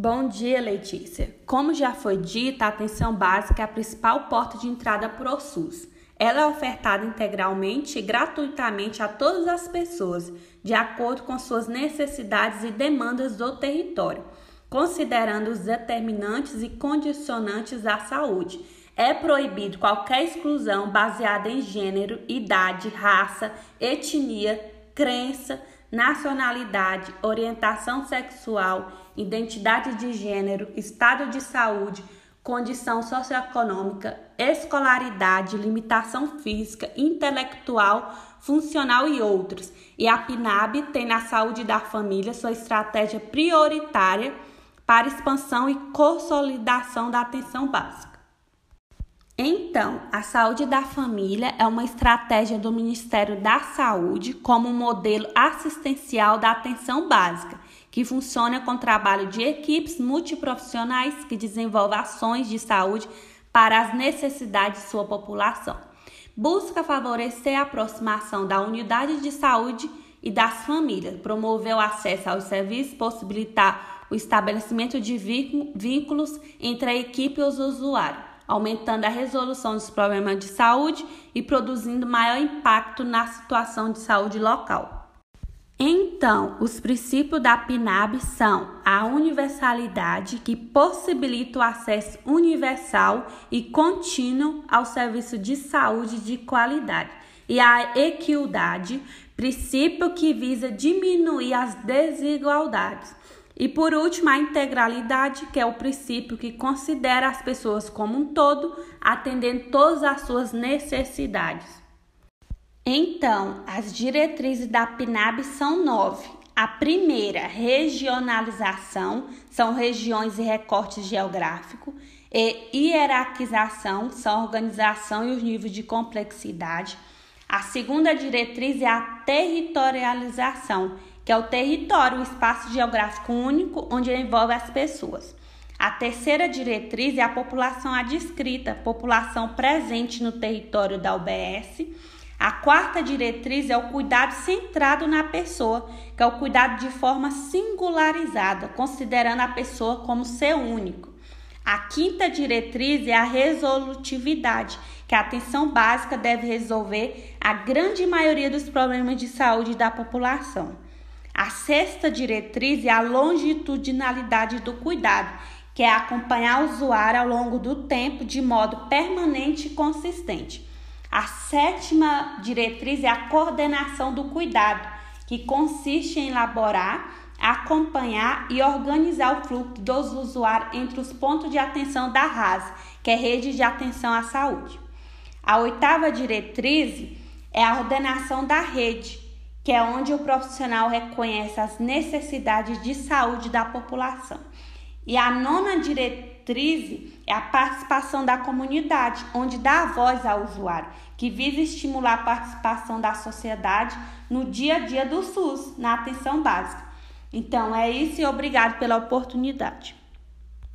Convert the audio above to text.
Bom dia, Letícia. Como já foi dito, a atenção básica é a principal porta de entrada para o SUS. Ela é ofertada integralmente e gratuitamente a todas as pessoas, de acordo com suas necessidades e demandas do território, considerando os determinantes e condicionantes da saúde. É proibido qualquer exclusão baseada em gênero, idade, raça, etnia, crença, nacionalidade, orientação sexual, identidade de gênero, estado de saúde, condição socioeconômica, escolaridade, limitação física, intelectual, funcional e outros. E a PNAB tem na saúde da família sua estratégia prioritária para expansão e consolidação da atenção básica. Então, a saúde da família é uma estratégia do Ministério da Saúde como modelo assistencial da atenção básica, que funciona com trabalho de equipes multiprofissionais que desenvolvem ações de saúde para as necessidades de sua população. Busca favorecer a aproximação da unidade de saúde e das famílias, promover o acesso aos serviços, possibilitar o estabelecimento de vínculos entre a equipe e os usuários aumentando a resolução dos problemas de saúde e produzindo maior impacto na situação de saúde local. Então, os princípios da PNAB são a universalidade, que possibilita o acesso universal e contínuo ao serviço de saúde de qualidade, e a equidade, princípio que visa diminuir as desigualdades. E por último, a integralidade, que é o princípio que considera as pessoas como um todo, atendendo todas as suas necessidades. Então, as diretrizes da PNAB são nove. A primeira, regionalização, são regiões e recortes geográficos, e hierarquização, são organização e os níveis de complexidade. A segunda diretriz é a territorialização, que é o território, o espaço geográfico único onde envolve as pessoas. A terceira diretriz é a população adscrita, população presente no território da UBS. A quarta diretriz é o cuidado centrado na pessoa, que é o cuidado de forma singularizada, considerando a pessoa como ser único. A quinta diretriz é a resolutividade, que a atenção básica deve resolver a grande maioria dos problemas de saúde da população. A sexta diretriz é a longitudinalidade do cuidado, que é acompanhar o usuário ao longo do tempo de modo permanente e consistente. A sétima diretriz é a coordenação do cuidado, que consiste em elaborar, acompanhar e organizar o fluxo dos usuários entre os pontos de atenção da RAS, que é Rede de Atenção à Saúde. A oitava diretriz é a ordenação da rede, que é onde o profissional reconhece as necessidades de saúde da população. E a nona diretriz é a participação da comunidade, onde dá voz ao usuário, que visa estimular a participação da sociedade no dia a dia do SUS, na atenção básica. Então é isso e obrigado pela oportunidade.